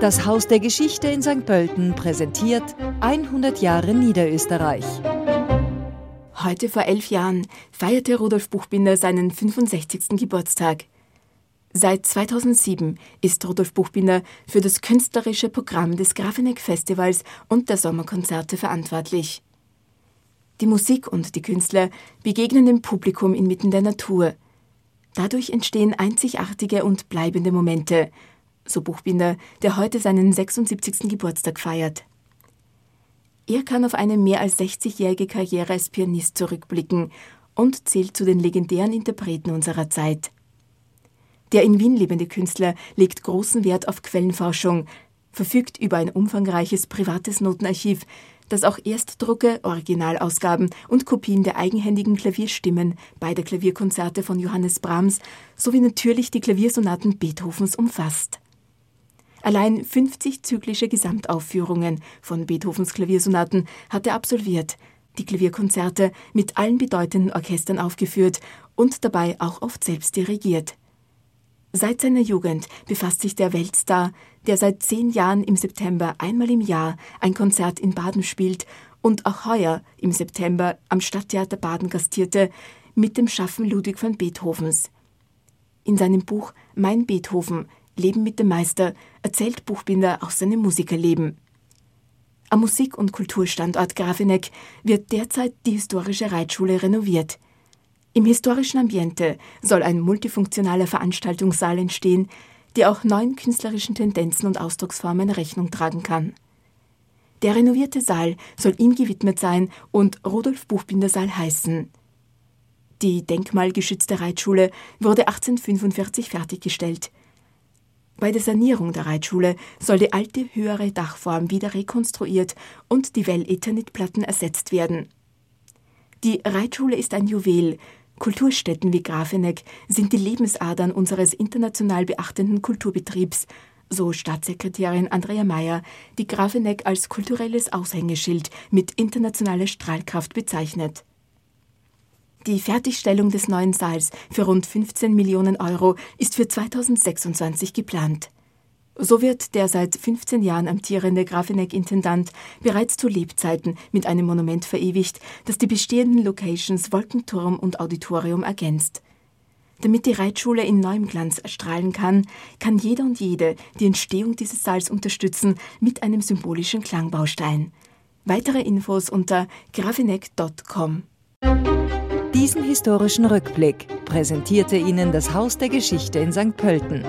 Das Haus der Geschichte in St. Pölten präsentiert 100 Jahre Niederösterreich. Heute vor elf Jahren feierte Rudolf Buchbinder seinen 65. Geburtstag. Seit 2007 ist Rudolf Buchbinder für das künstlerische Programm des Grafeneck Festivals und der Sommerkonzerte verantwortlich. Die Musik und die Künstler begegnen dem Publikum inmitten der Natur. Dadurch entstehen einzigartige und bleibende Momente, so Buchbinder, der heute seinen 76. Geburtstag feiert. Er kann auf eine mehr als 60-jährige Karriere als Pianist zurückblicken und zählt zu den legendären Interpreten unserer Zeit. Der in Wien lebende Künstler legt großen Wert auf Quellenforschung, verfügt über ein umfangreiches privates Notenarchiv, das auch Erstdrucke, Originalausgaben und Kopien der eigenhändigen Klavierstimmen beider Klavierkonzerte von Johannes Brahms sowie natürlich die Klaviersonaten Beethovens umfasst. Allein 50 zyklische Gesamtaufführungen von Beethovens Klaviersonaten hat er absolviert, die Klavierkonzerte mit allen bedeutenden Orchestern aufgeführt und dabei auch oft selbst dirigiert. Seit seiner Jugend befasst sich der Weltstar, der seit zehn Jahren im September einmal im Jahr ein Konzert in Baden spielt und auch heuer im September am Stadttheater Baden gastierte, mit dem Schaffen Ludwig van Beethovens. In seinem Buch Mein Beethoven Leben mit dem Meister erzählt Buchbinder aus seinem Musikerleben. Am Musik- und Kulturstandort Grafeneck wird derzeit die historische Reitschule renoviert. Im historischen Ambiente soll ein multifunktionaler Veranstaltungssaal entstehen, der auch neuen künstlerischen Tendenzen und Ausdrucksformen Rechnung tragen kann. Der renovierte Saal soll ihm gewidmet sein und Rudolf Buchbinder Saal heißen. Die denkmalgeschützte Reitschule wurde 1845 fertiggestellt. Bei der Sanierung der Reitschule soll die alte höhere Dachform wieder rekonstruiert und die Well-Eternit-Platten ersetzt werden. Die Reitschule ist ein Juwel. Kulturstätten wie Grafeneck sind die Lebensadern unseres international beachtenden Kulturbetriebs, so Staatssekretärin Andrea Mayer, die Grafeneck als kulturelles Aushängeschild mit internationaler Strahlkraft bezeichnet. Die Fertigstellung des neuen Saals für rund 15 Millionen Euro ist für 2026 geplant. So wird der seit 15 Jahren amtierende Grafeneck-Intendant bereits zu Lebzeiten mit einem Monument verewigt, das die bestehenden Locations Wolkenturm und Auditorium ergänzt. Damit die Reitschule in neuem Glanz erstrahlen kann, kann jeder und jede die Entstehung dieses Saals unterstützen mit einem symbolischen Klangbaustein. Weitere Infos unter grafeneck.com. Diesen historischen Rückblick präsentierte Ihnen das Haus der Geschichte in St. Pölten.